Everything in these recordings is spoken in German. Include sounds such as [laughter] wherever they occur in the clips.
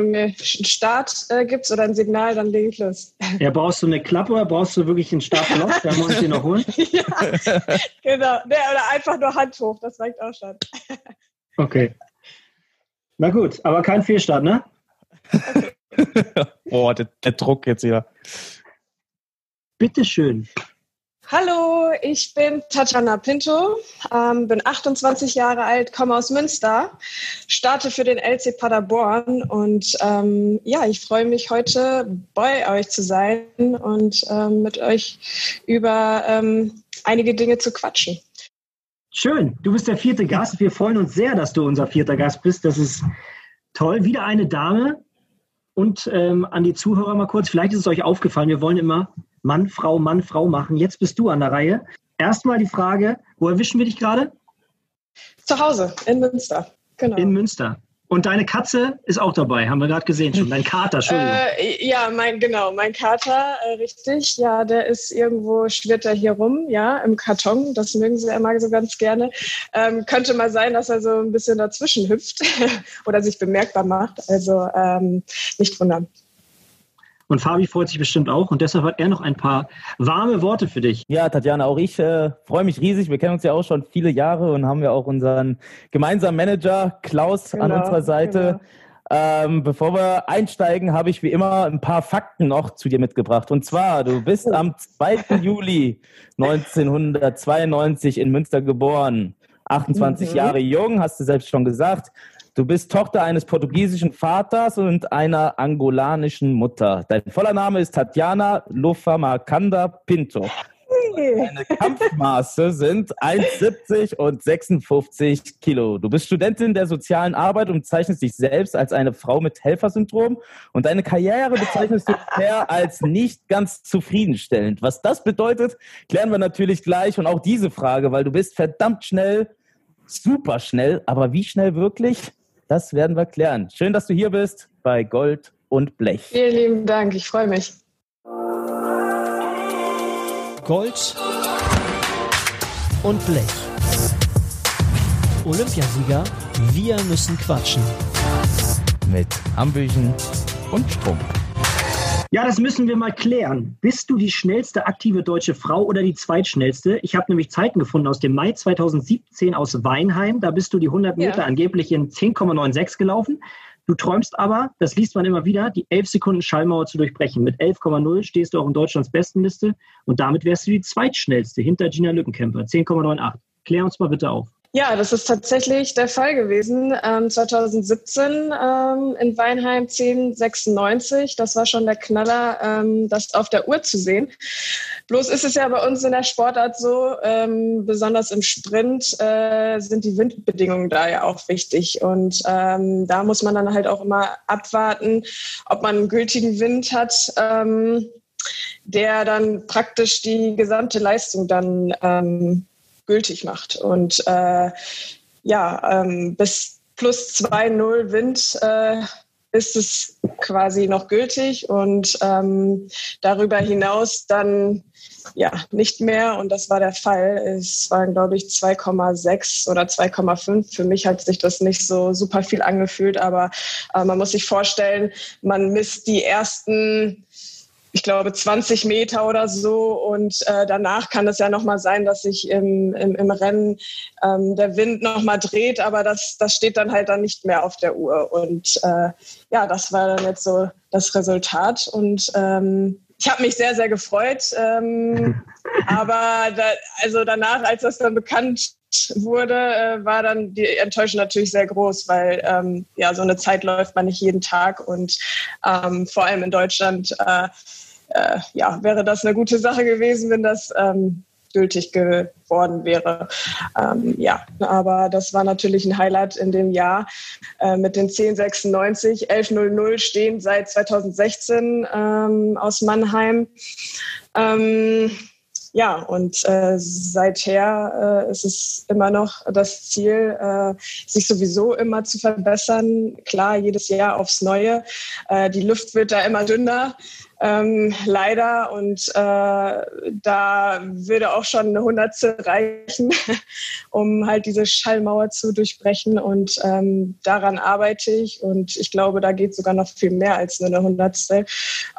einen Start äh, gibt oder ein Signal, dann lege ich los. [laughs] Ja, brauchst du eine Klappe oder brauchst du wirklich einen Startblock? [laughs] Da muss ich den noch holen. ja, genau. Nee, oder einfach nur Hand hoch, das reicht auch schon. [laughs] okay. Na gut, aber kein Fehlstart, ne? Boah, der, der Druck jetzt wieder. Bitteschön. Hallo, ich bin Tatjana Pinto, ähm, bin 28 Jahre alt, komme aus Münster, starte für den LC Paderborn und ähm, ja, ich freue mich heute bei euch zu sein und ähm, mit euch über ähm, einige Dinge zu quatschen. Schön, du bist der vierte Gast. Wir freuen uns sehr, dass du unser vierter Gast bist. Das ist toll. Wieder eine Dame. Und ähm, an die Zuhörer mal kurz, vielleicht ist es euch aufgefallen, wir wollen immer Mann, Frau, Mann, Frau machen. Jetzt bist du an der Reihe. Erstmal die Frage, wo erwischen wir dich gerade? Zu Hause, in Münster. Genau. In Münster. Und deine Katze ist auch dabei, haben wir gerade gesehen schon. Dein Kater, Entschuldigung. Äh, ja, mein, genau, mein Kater, äh, richtig. Ja, der ist irgendwo, schwirrt er hier rum, ja, im Karton. Das mögen sie immer so ganz gerne. Ähm, könnte mal sein, dass er so ein bisschen dazwischen hüpft [laughs] oder sich bemerkbar macht. Also ähm, nicht wundern. Und Fabi freut sich bestimmt auch und deshalb hat er noch ein paar warme Worte für dich. Ja, Tatjana, auch ich äh, freue mich riesig. Wir kennen uns ja auch schon viele Jahre und haben ja auch unseren gemeinsamen Manager Klaus genau, an unserer Seite. Genau. Ähm, bevor wir einsteigen, habe ich wie immer ein paar Fakten noch zu dir mitgebracht. Und zwar, du bist am 2. [laughs] Juli 1992 in Münster geboren. 28 mhm. Jahre jung, hast du selbst schon gesagt. Du bist Tochter eines portugiesischen Vaters und einer angolanischen Mutter. Dein voller Name ist Tatjana Lufamakanda Pinto. Deine Kampfmaße sind 1,70 und 56 Kilo. Du bist Studentin der sozialen Arbeit und bezeichnest dich selbst als eine Frau mit Helfersyndrom. Und deine Karriere bezeichnest du bisher als nicht ganz zufriedenstellend. Was das bedeutet, klären wir natürlich gleich. Und auch diese Frage, weil du bist verdammt schnell, super schnell. Aber wie schnell wirklich? Das werden wir klären. Schön, dass du hier bist bei Gold und Blech. Vielen lieben Dank, ich freue mich. Gold und Blech. Olympiasieger, wir müssen quatschen. Mit Hambüchen und Strumpf. Ja, das müssen wir mal klären. Bist du die schnellste aktive deutsche Frau oder die zweitschnellste? Ich habe nämlich Zeiten gefunden aus dem Mai 2017 aus Weinheim. Da bist du die 100 Meter ja. angeblich in 10,96 gelaufen. Du träumst aber, das liest man immer wieder, die 11 Sekunden Schallmauer zu durchbrechen. Mit 11,0 stehst du auch in Deutschlands Bestenliste und damit wärst du die zweitschnellste hinter Gina Lückenkämper, 10,98. Klär uns mal bitte auf. Ja, das ist tatsächlich der Fall gewesen. Ähm, 2017 ähm, in Weinheim 1096. Das war schon der Knaller, ähm, das auf der Uhr zu sehen. Bloß ist es ja bei uns in der Sportart so, ähm, besonders im Sprint äh, sind die Windbedingungen da ja auch wichtig. Und ähm, da muss man dann halt auch immer abwarten, ob man einen gültigen Wind hat ähm, der dann praktisch die gesamte Leistung dann ähm, gültig macht. Und äh, ja, ähm, bis plus 2,0 Wind äh, ist es quasi noch gültig und ähm, darüber hinaus dann ja nicht mehr und das war der Fall. Es waren glaube ich 2,6 oder 2,5. Für mich hat sich das nicht so super viel angefühlt, aber äh, man muss sich vorstellen, man misst die ersten ich glaube, 20 Meter oder so. Und äh, danach kann es ja nochmal sein, dass sich im, im, im Rennen ähm, der Wind nochmal dreht, aber das, das steht dann halt dann nicht mehr auf der Uhr. Und äh, ja, das war dann jetzt so das Resultat. Und ähm, ich habe mich sehr, sehr gefreut. Ähm, [laughs] aber da, also danach, als das dann bekannt wurde, äh, war dann die Enttäuschung natürlich sehr groß, weil ähm, ja so eine Zeit läuft man nicht jeden Tag und ähm, vor allem in Deutschland äh, äh, ja, wäre das eine gute Sache gewesen, wenn das ähm, gültig geworden wäre. Ähm, ja, aber das war natürlich ein Highlight in dem Jahr äh, mit den 1096, 1100 stehen seit 2016 ähm, aus Mannheim. Ähm, ja, und äh, seither äh, ist es immer noch das Ziel, äh, sich sowieso immer zu verbessern. Klar, jedes Jahr aufs Neue. Äh, die Luft wird da immer dünner. Ähm, leider. Und äh, da würde auch schon eine Hundertstel reichen, [laughs] um halt diese Schallmauer zu durchbrechen. Und ähm, daran arbeite ich. Und ich glaube, da geht sogar noch viel mehr als nur eine Hundertstel.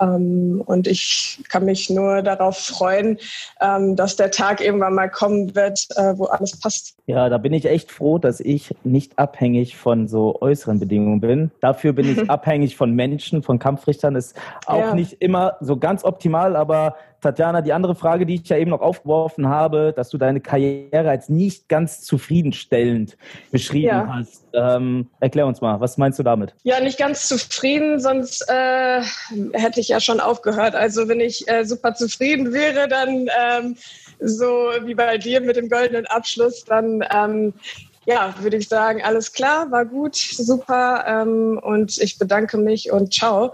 Ähm, und ich kann mich nur darauf freuen, ähm, dass der Tag irgendwann mal kommen wird, äh, wo alles passt. Ja, da bin ich echt froh, dass ich nicht abhängig von so äußeren Bedingungen bin. Dafür bin ich [laughs] abhängig von Menschen, von Kampfrichtern. Ist auch ja. nicht immer so ganz optimal, aber Tatjana, die andere Frage, die ich ja eben noch aufgeworfen habe, dass du deine Karriere als nicht ganz zufriedenstellend beschrieben ja. hast. Ähm, erklär uns mal, was meinst du damit? Ja, nicht ganz zufrieden, sonst äh, hätte ich ja schon aufgehört. Also wenn ich äh, super zufrieden wäre, dann ähm, so wie bei dir mit dem goldenen Abschluss, dann ähm, ja, würde ich sagen, alles klar, war gut, super ähm, und ich bedanke mich und ciao.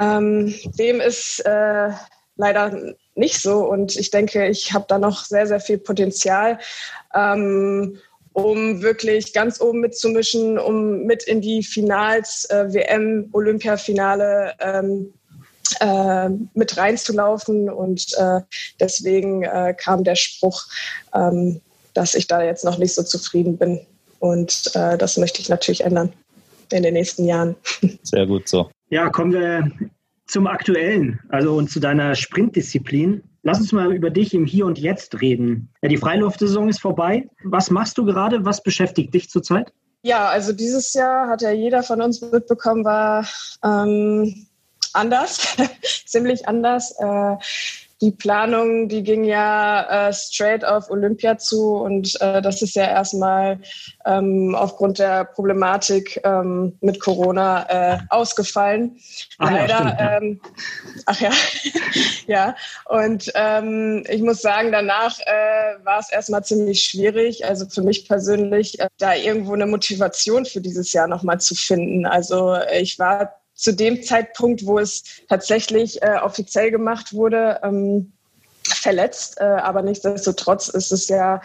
Ähm, dem ist äh, leider nicht so und ich denke, ich habe da noch sehr, sehr viel Potenzial. Ähm, um wirklich ganz oben mitzumischen, um mit in die Finals, äh, WM, Olympiafinale ähm, äh, mit reinzulaufen. Und äh, deswegen äh, kam der Spruch, ähm, dass ich da jetzt noch nicht so zufrieden bin. Und äh, das möchte ich natürlich ändern in den nächsten Jahren. [laughs] Sehr gut so. Ja, kommen wir zum Aktuellen, also und zu deiner Sprintdisziplin. Lass uns mal über dich im Hier und Jetzt reden. Ja, die Freiluftsaison ist vorbei. Was machst du gerade? Was beschäftigt dich zurzeit? Ja, also dieses Jahr hat ja jeder von uns mitbekommen, war ähm, anders, [laughs] ziemlich anders. Äh, die Planung, die ging ja äh, straight auf Olympia zu und äh, das ist ja erstmal ähm, aufgrund der Problematik ähm, mit Corona äh, ausgefallen. Ach Leider. Ja, stimmt, ja. Ähm, ach ja, [laughs] ja. Und ähm, ich muss sagen, danach äh, war es erstmal ziemlich schwierig, also für mich persönlich, äh, da irgendwo eine Motivation für dieses Jahr nochmal zu finden. Also ich war zu dem Zeitpunkt, wo es tatsächlich äh, offiziell gemacht wurde, ähm, verletzt. Äh, aber nichtsdestotrotz ist es ja,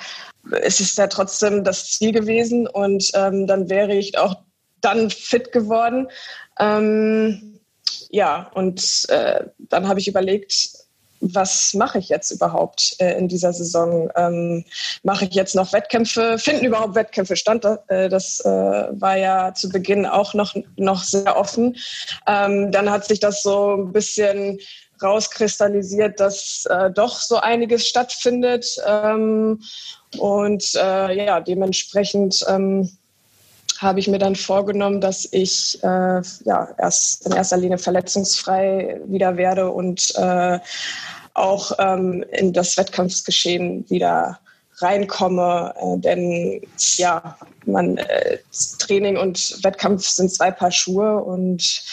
ist ja trotzdem das Ziel gewesen und ähm, dann wäre ich auch dann fit geworden. Ähm, ja, und äh, dann habe ich überlegt, was mache ich jetzt überhaupt äh, in dieser Saison? Ähm, mache ich jetzt noch Wettkämpfe? Finden überhaupt Wettkämpfe statt? Äh, das äh, war ja zu Beginn auch noch, noch sehr offen. Ähm, dann hat sich das so ein bisschen rauskristallisiert, dass äh, doch so einiges stattfindet. Ähm, und äh, ja, dementsprechend ähm, habe ich mir dann vorgenommen, dass ich äh, ja, erst in erster Linie verletzungsfrei wieder werde und äh, auch ähm, in das Wettkampfsgeschehen wieder reinkomme. Äh, denn ja, man, äh, Training und Wettkampf sind zwei Paar Schuhe und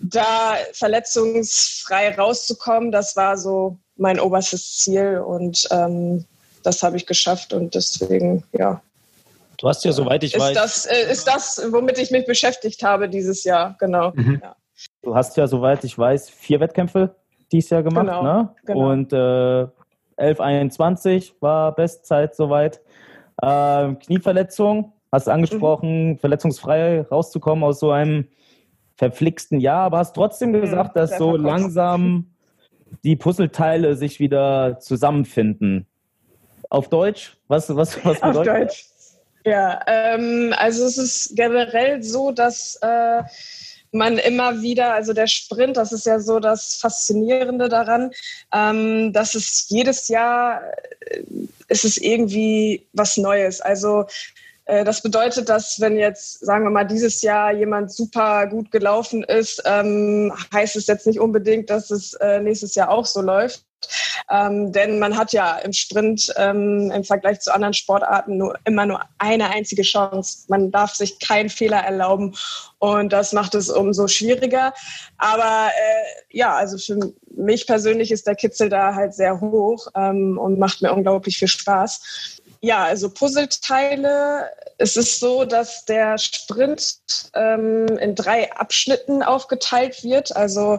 da verletzungsfrei rauszukommen, das war so mein oberstes Ziel und ähm, das habe ich geschafft und deswegen, ja, Du hast ja, soweit ich ist weiß. Das, äh, ist das, womit ich mich beschäftigt habe dieses Jahr, genau. Mhm. Ja. Du hast ja, soweit ich weiß, vier Wettkämpfe dieses Jahr gemacht, genau, ne? Genau. Und äh, 11,21 war Bestzeit soweit. Ähm, Knieverletzung, hast angesprochen, mhm. verletzungsfrei rauszukommen aus so einem verflixten Jahr, aber hast trotzdem mhm, gesagt, dass so langsam die Puzzleteile sich wieder zusammenfinden. Auf Deutsch? Was, was, was bedeutet Auf Deutsch. Ja, ähm, also es ist generell so, dass äh, man immer wieder, also der Sprint, das ist ja so das Faszinierende daran, ähm, dass es jedes Jahr äh, ist es irgendwie was Neues. Also äh, das bedeutet, dass wenn jetzt, sagen wir mal, dieses Jahr jemand super gut gelaufen ist, ähm, heißt es jetzt nicht unbedingt, dass es äh, nächstes Jahr auch so läuft. Ähm, denn man hat ja im Sprint ähm, im Vergleich zu anderen Sportarten nur, immer nur eine einzige Chance. Man darf sich keinen Fehler erlauben und das macht es umso schwieriger. Aber äh, ja, also für mich persönlich ist der Kitzel da halt sehr hoch ähm, und macht mir unglaublich viel Spaß. Ja, also Puzzleteile. Es ist so, dass der Sprint ähm, in drei Abschnitten aufgeteilt wird. Also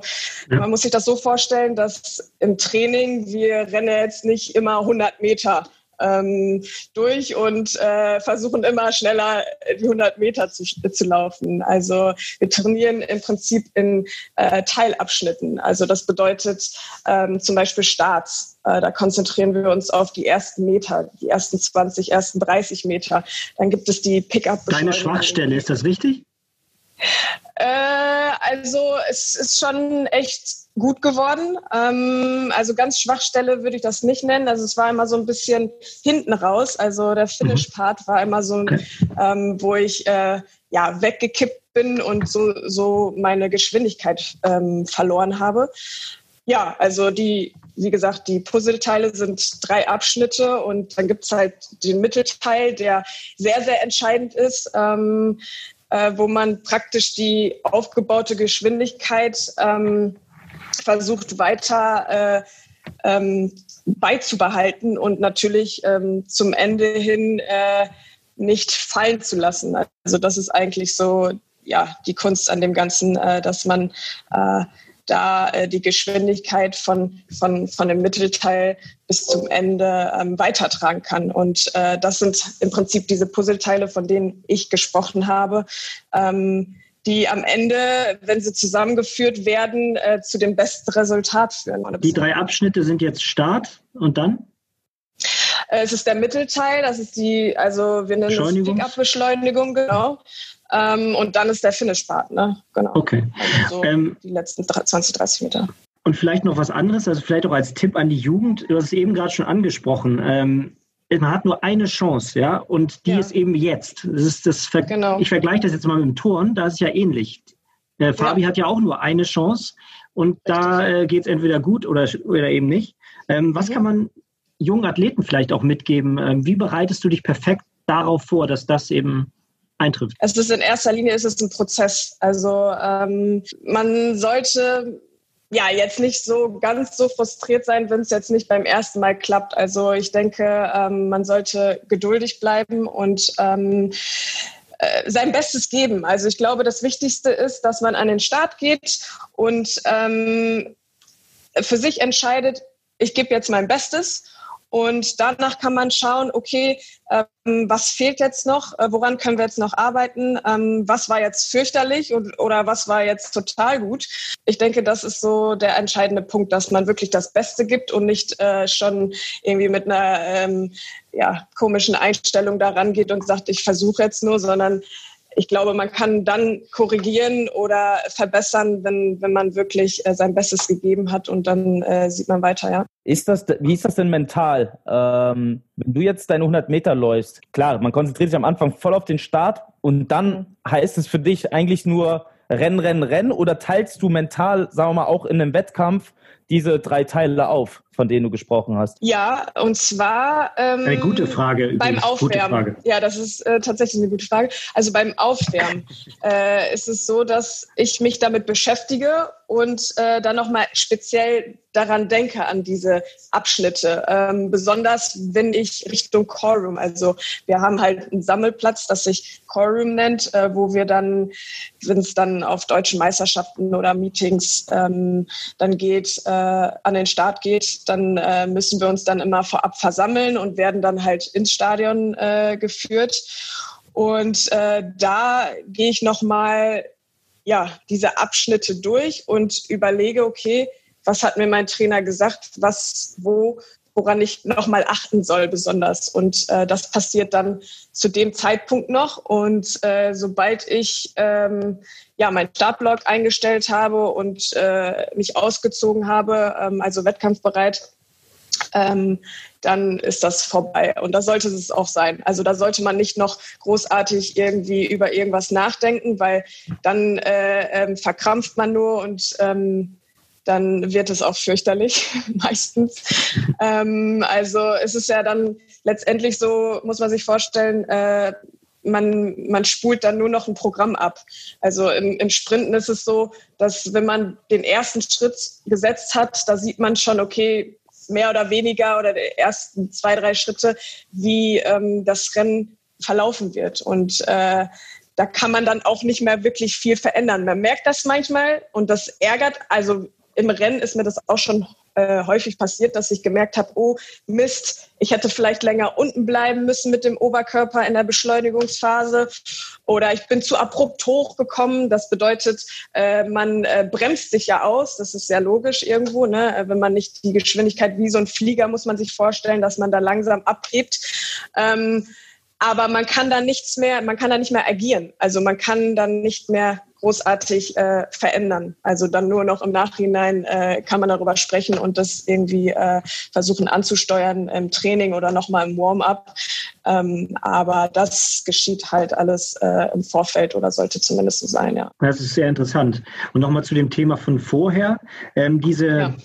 ja. man muss sich das so vorstellen, dass im Training wir rennen jetzt nicht immer 100 Meter ähm, durch und äh, versuchen immer schneller die 100 Meter zu, zu laufen. Also wir trainieren im Prinzip in äh, Teilabschnitten. Also das bedeutet ähm, zum Beispiel Starts. Äh, da konzentrieren wir uns auf die ersten Meter, die ersten 20, ersten 30 Meter. Dann gibt es die Pickup. Deine Schwachstelle, ist das richtig? Äh, also es ist schon echt gut geworden. Ähm, also ganz Schwachstelle würde ich das nicht nennen. Also es war immer so ein bisschen hinten raus. Also der Finish-Part war immer so, ähm, wo ich äh, ja weggekippt bin und so, so meine Geschwindigkeit ähm, verloren habe. Ja, also die, wie gesagt, die Puzzleteile sind drei Abschnitte und dann gibt es halt den Mittelteil, der sehr, sehr entscheidend ist. Ähm, äh, wo man praktisch die aufgebaute Geschwindigkeit ähm, versucht weiter äh, ähm, beizubehalten und natürlich ähm, zum Ende hin äh, nicht fallen zu lassen. Also das ist eigentlich so ja die Kunst an dem Ganzen, äh, dass man äh, da äh, die Geschwindigkeit von, von, von dem Mittelteil bis zum Ende ähm, weitertragen kann. Und äh, das sind im Prinzip diese Puzzleteile, von denen ich gesprochen habe. Ähm, die am Ende, wenn sie zusammengeführt werden, äh, zu dem besten Resultat führen. Die drei Abschnitte sind jetzt Start und dann? Äh, es ist der Mittelteil, das ist die, also wir nennen es Pick-up-Beschleunigung, genau. Ähm, und dann ist der Finish-Part, ne? Genau. Okay. Also so ähm, die letzten 20, 30 Meter. Und vielleicht noch was anderes, also vielleicht auch als Tipp an die Jugend. Du hast es eben gerade schon angesprochen. Ähm, man hat nur eine Chance, ja, und die ja. ist eben jetzt. Das ist das Ver genau. Ich vergleiche das jetzt mal mit dem Turn, da ist es ja ähnlich. Äh, Fabi ja. hat ja auch nur eine Chance und Richtig. da äh, geht es entweder gut oder, oder eben nicht. Ähm, was mhm. kann man jungen Athleten vielleicht auch mitgeben? Ähm, wie bereitest du dich perfekt darauf vor, dass das eben eintrifft? Es ist in erster Linie ist es ein Prozess. Also ähm, man sollte ja, jetzt nicht so ganz so frustriert sein, wenn es jetzt nicht beim ersten Mal klappt. Also ich denke, ähm, man sollte geduldig bleiben und ähm, äh, sein Bestes geben. Also ich glaube, das Wichtigste ist, dass man an den Start geht und ähm, für sich entscheidet, ich gebe jetzt mein Bestes und danach kann man schauen, okay, ähm, was fehlt jetzt noch? Äh, woran können wir jetzt noch arbeiten? Ähm, was war jetzt fürchterlich und, oder was war jetzt total gut? Ich denke, das ist so der entscheidende Punkt, dass man wirklich das Beste gibt und nicht äh, schon irgendwie mit einer ähm, ja, komischen Einstellung daran geht und sagt, ich versuche jetzt nur, sondern ich glaube, man kann dann korrigieren oder verbessern, wenn, wenn man wirklich äh, sein Bestes gegeben hat und dann äh, sieht man weiter, ja. Ist das, wie ist das denn mental? Ähm, wenn du jetzt deine 100 Meter läufst, klar, man konzentriert sich am Anfang voll auf den Start und dann heißt es für dich eigentlich nur Rennen, Rennen, Rennen oder teilst du mental, sagen wir mal, auch in einem Wettkampf diese drei Teile auf, von denen du gesprochen hast? Ja, und zwar ähm, eine gute Frage. Beim Aufwärmen. Ja, das ist äh, tatsächlich eine gute Frage. Also beim Aufwärmen [laughs] äh, ist es so, dass ich mich damit beschäftige und äh, dann nochmal speziell daran denke, an diese Abschnitte. Ähm, besonders wenn ich Richtung Core also wir haben halt einen Sammelplatz, das sich Core nennt, äh, wo wir dann, wenn es dann auf deutschen Meisterschaften oder Meetings ähm, dann geht, äh, an den Start geht, dann äh, müssen wir uns dann immer vorab versammeln und werden dann halt ins Stadion äh, geführt. Und äh, da gehe ich nochmal ja, diese Abschnitte durch und überlege, okay, was hat mir mein Trainer gesagt, was, wo, woran ich nochmal achten soll besonders. Und äh, das passiert dann zu dem Zeitpunkt noch. Und äh, sobald ich ähm, ja meinen Startblock eingestellt habe und äh, mich ausgezogen habe, ähm, also wettkampfbereit, ähm, dann ist das vorbei. Und da sollte es auch sein. Also da sollte man nicht noch großartig irgendwie über irgendwas nachdenken, weil dann äh, ähm, verkrampft man nur und ähm, dann wird es auch fürchterlich, [laughs] meistens. ähm, also es ist ja dann letztendlich so, muss man sich vorstellen, äh, man, man spult dann nur noch ein Programm ab. Also im, im Sprinten ist es so, dass wenn man den ersten Schritt gesetzt hat, da sieht man schon, okay, mehr oder weniger oder die ersten zwei, drei Schritte, wie ähm, das Rennen verlaufen wird. Und äh, da kann man dann auch nicht mehr wirklich viel verändern. Man merkt das manchmal und das ärgert. Also im Rennen ist mir das auch schon äh, häufig passiert, dass ich gemerkt habe, oh Mist, ich hätte vielleicht länger unten bleiben müssen mit dem Oberkörper in der Beschleunigungsphase oder ich bin zu abrupt hochgekommen. Das bedeutet, äh, man äh, bremst sich ja aus. Das ist sehr logisch irgendwo. Ne? Äh, wenn man nicht die Geschwindigkeit wie so ein Flieger, muss man sich vorstellen, dass man da langsam abhebt. Ähm, aber man kann da nichts mehr, man kann da nicht mehr agieren. Also man kann dann nicht mehr großartig äh, verändern. Also dann nur noch im Nachhinein äh, kann man darüber sprechen und das irgendwie äh, versuchen anzusteuern im Training oder nochmal im Warm-up. Ähm, aber das geschieht halt alles äh, im Vorfeld oder sollte zumindest so sein, ja. Das ist sehr interessant. Und nochmal zu dem Thema von vorher. Ähm, diese, ja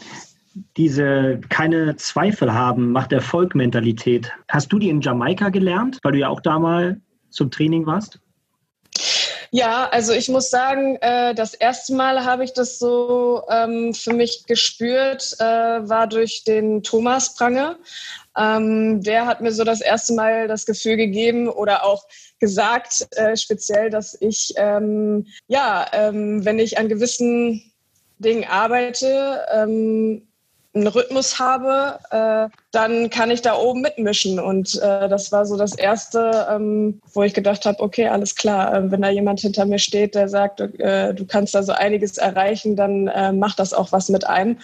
diese keine Zweifel haben, macht Erfolg-Mentalität. Hast du die in Jamaika gelernt, weil du ja auch da mal zum Training warst? Ja, also ich muss sagen, äh, das erste Mal habe ich das so ähm, für mich gespürt, äh, war durch den Thomas Prange. Ähm, der hat mir so das erste Mal das Gefühl gegeben oder auch gesagt, äh, speziell, dass ich, ähm, ja, wenn ich an gewissen Dingen arbeite, einen Rhythmus habe, äh, dann kann ich da oben mitmischen. Und äh, das war so das Erste, ähm, wo ich gedacht habe, okay, alles klar, äh, wenn da jemand hinter mir steht, der sagt, äh, du kannst da so einiges erreichen, dann äh, macht das auch was mit einem.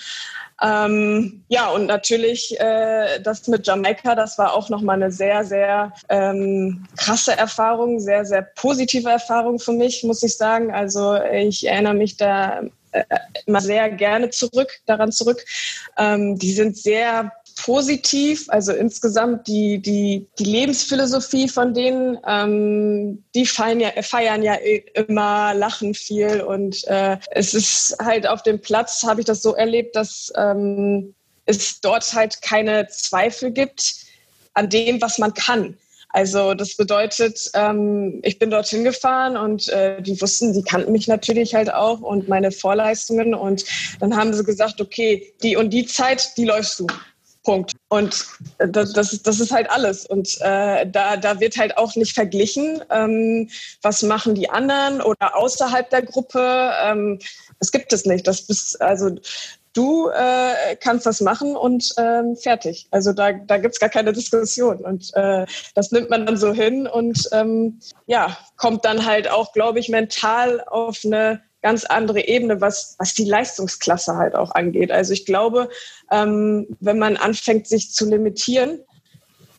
Ähm, ja, und natürlich äh, das mit Jamaika, das war auch nochmal eine sehr, sehr ähm, krasse Erfahrung, sehr, sehr positive Erfahrung für mich, muss ich sagen. Also ich erinnere mich da immer sehr gerne zurück, daran zurück. Ähm, die sind sehr positiv, also insgesamt die, die, die Lebensphilosophie von denen, ähm, die feiern ja, feiern ja immer, lachen viel und äh, es ist halt auf dem Platz, habe ich das so erlebt, dass ähm, es dort halt keine Zweifel gibt an dem, was man kann. Also das bedeutet, ähm, ich bin dorthin gefahren und äh, die wussten, die kannten mich natürlich halt auch und meine Vorleistungen. Und dann haben sie gesagt, okay, die und die Zeit, die läufst du. Punkt. Und äh, das, das, das ist halt alles. Und äh, da, da wird halt auch nicht verglichen, ähm, was machen die anderen oder außerhalb der Gruppe. Ähm, das gibt es nicht. Das bist, also du äh, kannst das machen und ähm, fertig. Also da, da gibt's gar keine Diskussion. Und äh, das nimmt man dann so hin und ähm, ja, kommt dann halt auch, glaube ich, mental auf eine ganz andere Ebene, was, was die Leistungsklasse halt auch angeht. Also ich glaube, ähm, wenn man anfängt, sich zu limitieren,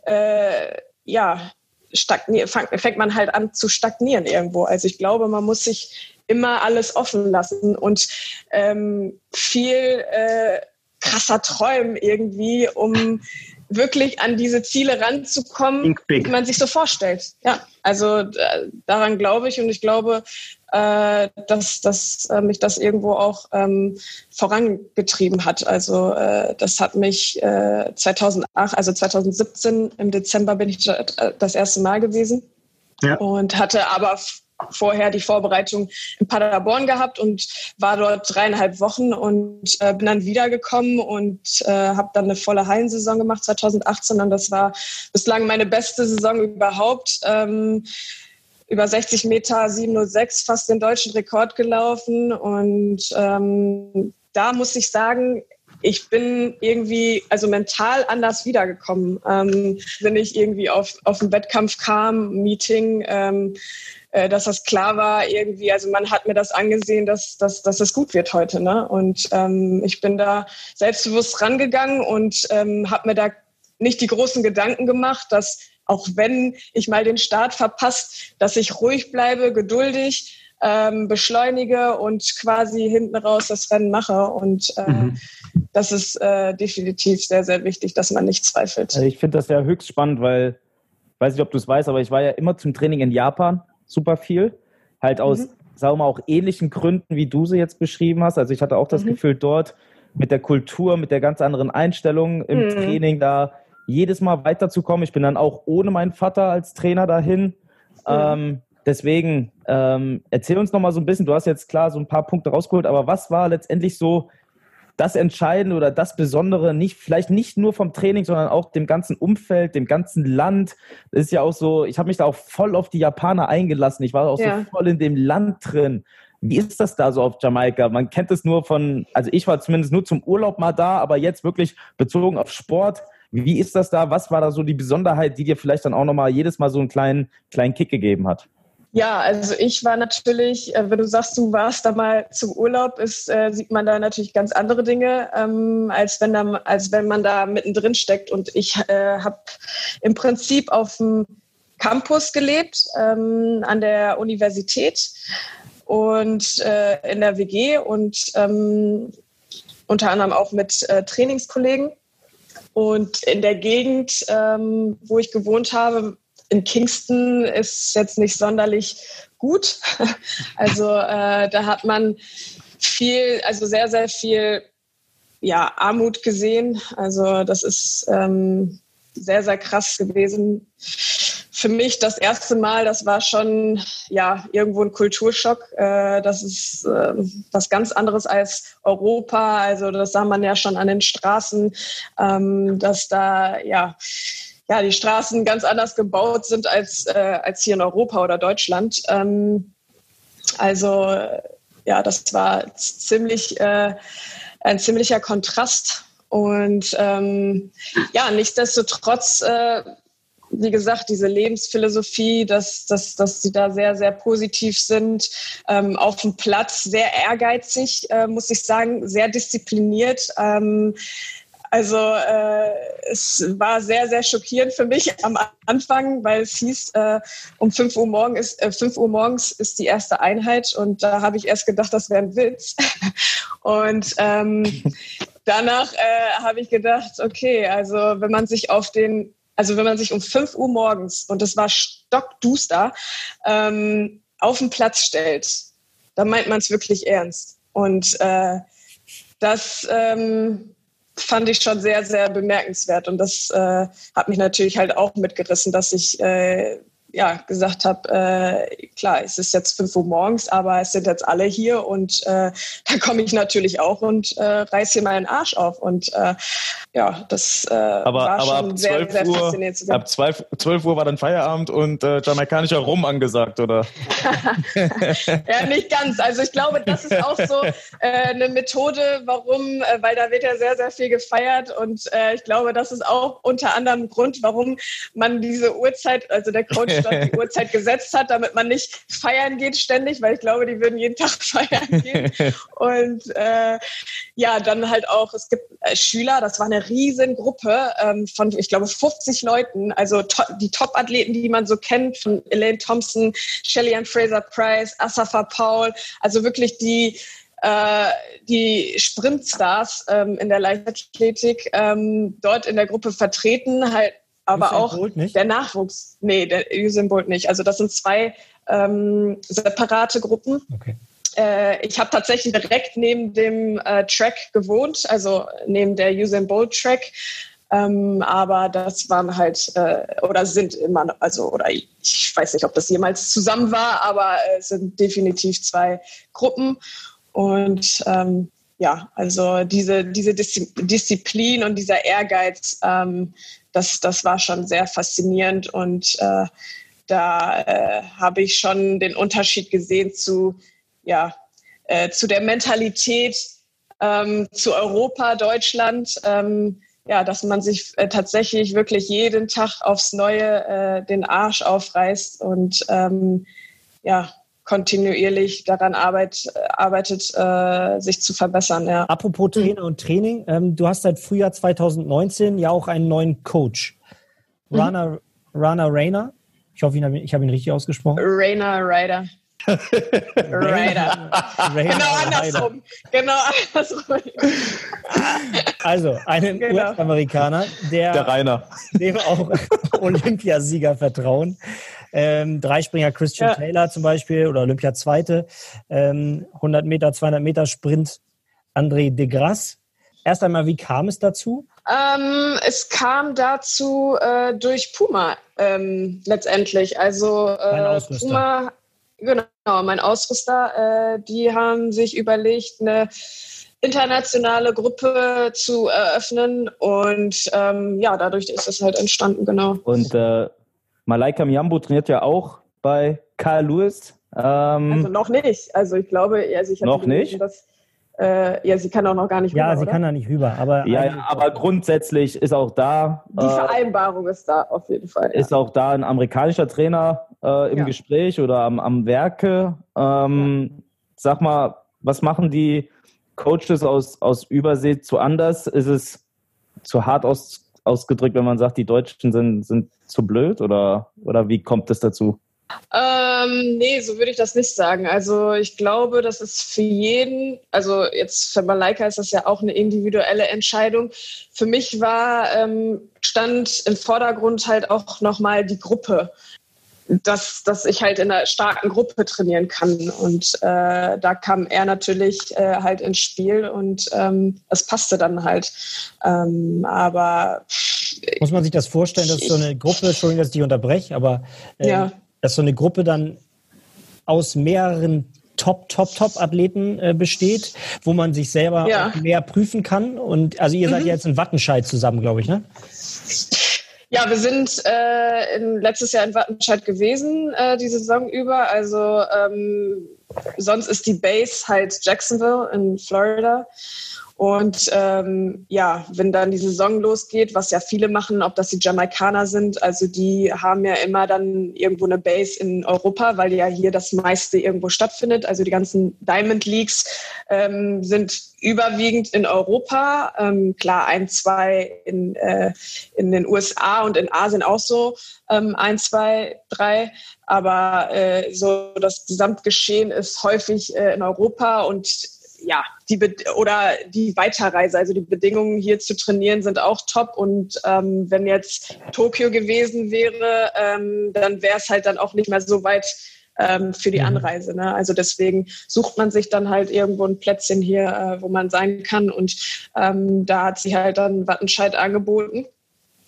äh, ja, fängt man halt an zu stagnieren irgendwo. Also ich glaube, man muss sich immer alles offen lassen und ähm, viel äh, krasser träumen irgendwie, um wirklich an diese Ziele ranzukommen, die man sich so vorstellt. Ja, also äh, daran glaube ich und ich glaube, äh, dass, dass äh, mich das irgendwo auch ähm, vorangetrieben hat. Also äh, das hat mich 2008, äh, also 2017 im Dezember bin ich das erste Mal gewesen ja. und hatte aber vorher die Vorbereitung in Paderborn gehabt und war dort dreieinhalb Wochen und äh, bin dann wiedergekommen und äh, habe dann eine volle Hallensaison gemacht 2018 und das war bislang meine beste Saison überhaupt. Ähm, über 60 Meter 706 fast den deutschen Rekord gelaufen und ähm, da muss ich sagen, ich bin irgendwie, also mental anders wiedergekommen. Ähm, wenn ich irgendwie auf, auf den Wettkampf kam, Meeting, ähm, äh, dass das klar war irgendwie, also man hat mir das angesehen, dass, dass, dass das gut wird heute. Ne? Und ähm, ich bin da selbstbewusst rangegangen und ähm, habe mir da nicht die großen Gedanken gemacht, dass auch wenn ich mal den Start verpasst, dass ich ruhig bleibe, geduldig, ähm, beschleunige und quasi hinten raus das Rennen mache. Und äh, mhm. Das ist äh, definitiv sehr, sehr wichtig, dass man nicht zweifelt. Also ich finde das ja höchst spannend, weil, ich weiß nicht, ob du es weißt, aber ich war ja immer zum Training in Japan super viel. Halt aus, mhm. sagen wir mal, auch ähnlichen Gründen, wie du sie jetzt beschrieben hast. Also ich hatte auch das mhm. Gefühl, dort mit der Kultur, mit der ganz anderen Einstellung im mhm. Training da jedes Mal weiterzukommen. Ich bin dann auch ohne meinen Vater als Trainer dahin. Ähm, deswegen ähm, erzähl uns noch mal so ein bisschen. Du hast jetzt klar so ein paar Punkte rausgeholt, aber was war letztendlich so das Entscheidende oder das Besondere, nicht, vielleicht nicht nur vom Training, sondern auch dem ganzen Umfeld, dem ganzen Land. Das ist ja auch so, ich habe mich da auch voll auf die Japaner eingelassen. Ich war auch ja. so voll in dem Land drin. Wie ist das da so auf Jamaika? Man kennt es nur von, also ich war zumindest nur zum Urlaub mal da, aber jetzt wirklich bezogen auf Sport. Wie ist das da? Was war da so die Besonderheit, die dir vielleicht dann auch nochmal jedes Mal so einen kleinen, kleinen Kick gegeben hat? Ja, also ich war natürlich, äh, wenn du sagst, du warst da mal zum Urlaub, ist, äh, sieht man da natürlich ganz andere Dinge, ähm, als, wenn da, als wenn man da mittendrin steckt. Und ich äh, habe im Prinzip auf dem Campus gelebt, ähm, an der Universität und in der WG und ähm, unter anderem auch mit Trainingskollegen. Und in der Gegend, wo ich gewohnt habe, in Kingston ist jetzt nicht sonderlich gut. [laughs] Also äh, da hat man viel, also sehr, sehr viel ja, Armut gesehen. Also das ist ähm, sehr, sehr krass gewesen. Für mich das erste Mal, das war schon ja irgendwo ein Kulturschock. Äh, das ist äh, was ganz anderes als Europa. Also das sah man ja schon an den Straßen, ähm, dass da ja ja, die Straßen ganz anders gebaut sind als, äh, als hier in Europa oder Deutschland. Ähm, also ja, das war ziemlich äh, ein ziemlicher Kontrast. Und ähm, ja, nichtsdestotrotz, äh, wie gesagt, diese Lebensphilosophie, dass, dass, dass sie da sehr, sehr positiv sind, ähm, auf dem Platz sehr ehrgeizig, äh, muss ich sagen, sehr diszipliniert. Ähm, also äh, es war sehr, sehr schockierend für mich am Anfang, weil es hieß, äh, um 5 Uhr, morgen ist, äh, 5 Uhr morgens ist die erste Einheit und da habe ich erst gedacht, das wäre ein Witz. [laughs] Und ähm, [laughs] danach äh, habe ich gedacht, okay, also wenn man sich auf den, also wenn man sich um 5 Uhr morgens, und es war stockduster, ähm, auf den Platz stellt, dann meint man es wirklich ernst. Und äh, das ähm, fand ich schon sehr, sehr bemerkenswert. Und das äh, hat mich natürlich halt auch mitgerissen, dass ich äh, ja, gesagt habe, äh, klar, es ist jetzt 5 Uhr morgens, aber es sind jetzt alle hier und äh, [laughs] da komme ich natürlich auch und äh, reiß hier meinen Arsch auf. Und äh, ja, das äh, aber, war aber schon ab sehr, sehr Uhr, faszinierend zu. Ab 12, 12 Uhr war dann Feierabend und äh, jamaikanischer Rum angesagt, oder? [laughs] ja, nicht ganz. Also ich glaube, das ist auch so äh, eine Methode, warum, äh, weil da wird ja sehr, sehr viel gefeiert und äh, ich glaube, das ist auch unter anderem Grund, warum man diese Uhrzeit, also der Coach [laughs] dort die Uhrzeit gesetzt hat, damit man nicht feiern geht ständig, weil ich glaube, die würden jeden Tag [laughs] feiern gehen. Und äh, ja, dann halt auch, es gibt äh, Schüler, das war eine Riesengruppe ähm, von, ich glaube, 50 Leuten, also to die Top-Athleten, die man so kennt, von Elaine Thompson, Shelly Ann Fraser Price, Asafa Paul, also wirklich die äh, die Sprintstars ähm, in der Leichtathletik ähm, dort in der Gruppe vertreten, halt aber Usain auch der Nachwuchs. Nee, der Usain Bolt nicht. Also das sind zwei ähm, separate Gruppen. Okay. Äh, ich habe tatsächlich direkt neben dem äh, Track gewohnt, also neben der Usain Bolt Track. Ähm, aber das waren halt äh, oder sind immer, also oder ich weiß nicht, ob das jemals zusammen war, aber es sind definitiv zwei Gruppen. Und ähm, ja, also diese, diese Disziplin und dieser Ehrgeiz, ähm, das, das war schon sehr faszinierend und äh, da äh, habe ich schon den Unterschied gesehen zu, ja, äh, zu der Mentalität ähm, zu Europa, Deutschland. Ähm, ja, dass man sich äh, tatsächlich wirklich jeden Tag aufs Neue äh, den Arsch aufreißt und ähm, ja, kontinuierlich daran arbeit, arbeitet, äh, sich zu verbessern. Ja. Apropos Trainer und Training, ähm, du hast seit Frühjahr 2019 ja auch einen neuen Coach, mhm. Rana, Rana Rainer. Ich hoffe, ich habe ihn richtig ausgesprochen. Rainer Ryder. Ryder. [laughs] genau andersrum. Genau andersrum. Also, einen genau. US-Amerikaner, der, der Rainer. dem auch [laughs] Olympiasieger vertrauen. Ähm, Dreispringer Christian ja. Taylor zum Beispiel oder Olympia Zweite, ähm, 100 Meter, 200 Meter Sprint André de Grasse. Erst einmal, wie kam es dazu? Ähm, es kam dazu äh, durch Puma ähm, letztendlich. Also äh, Puma, genau, mein Ausrüster, äh, die haben sich überlegt, eine internationale Gruppe zu eröffnen und ähm, ja, dadurch ist es halt entstanden, genau. Und äh, Malaika Miambo trainiert ja auch bei Carl Lewis. Ähm, also noch nicht. Also ich glaube, also ich noch nicht. Dass, äh, ja, sie kann auch noch gar nicht rüber. Ja, sie oder? kann da nicht rüber. Aber ja, ja, aber grundsätzlich ist auch da. Die äh, Vereinbarung ist da auf jeden Fall. Ist ja. auch da ein amerikanischer Trainer äh, im ja. Gespräch oder am, am Werke. Ähm, sag mal, was machen die Coaches aus, aus Übersee zu anders? Ist es zu hart aus, ausgedrückt, wenn man sagt, die Deutschen sind, sind zu blöd oder, oder wie kommt es dazu? Ähm, nee, so würde ich das nicht sagen. Also ich glaube, das ist für jeden, also jetzt für Malaika ist das ja auch eine individuelle Entscheidung. Für mich war, ähm, stand im Vordergrund halt auch nochmal die Gruppe dass, dass ich halt in einer starken Gruppe trainieren kann. Und äh, da kam er natürlich äh, halt ins Spiel und ähm, es passte dann halt. Ähm, aber muss man sich das vorstellen, dass so eine Gruppe, Entschuldigung, dass ich dich unterbreche, aber äh, ja. Dass so eine Gruppe dann aus mehreren Top, Top, Top-Athleten äh, besteht, wo man sich selber ja. mehr prüfen kann. Und also ihr mhm. seid jetzt in Wattenscheid zusammen, glaube ich, ne? Ja, wir sind äh, in, letztes Jahr in Wattenscheid gewesen, äh, die Saison über. Also ähm, sonst ist die Base halt Jacksonville in Florida. Und ähm, ja, wenn dann die Saison losgeht, was ja viele machen, ob das die Jamaikaner sind, also die haben ja immer dann irgendwo eine Base in Europa, weil ja hier das meiste irgendwo stattfindet. Also die ganzen Diamond Leagues ähm, sind überwiegend in Europa. Ähm, klar, ein, zwei in, äh, in den USA und in Asien auch so, ähm, ein, zwei, drei. Aber äh, so das Gesamtgeschehen ist häufig äh, in Europa und ja, die oder die Weiterreise, also die Bedingungen hier zu trainieren sind auch top. Und ähm, wenn jetzt Tokio gewesen wäre, ähm, dann wäre es halt dann auch nicht mehr so weit ähm, für die mhm. Anreise. Ne? Also deswegen sucht man sich dann halt irgendwo ein Plätzchen hier, äh, wo man sein kann. Und ähm, da hat sie halt dann Wattenscheid angeboten.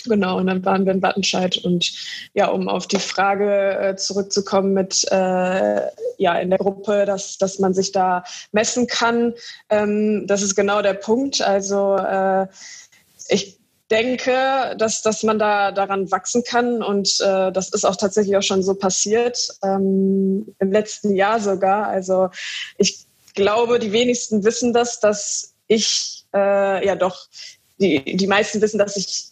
Genau, und dann waren wir in Wattenscheid. Und ja, um auf die Frage äh, zurückzukommen mit äh, ja in der Gruppe, dass, dass man sich da messen kann, ähm, das ist genau der Punkt. Also äh, ich denke, dass, dass man da daran wachsen kann und äh, das ist auch tatsächlich auch schon so passiert, ähm, im letzten Jahr sogar. Also ich glaube, die wenigsten wissen das, dass ich äh, ja doch, die, die meisten wissen, dass ich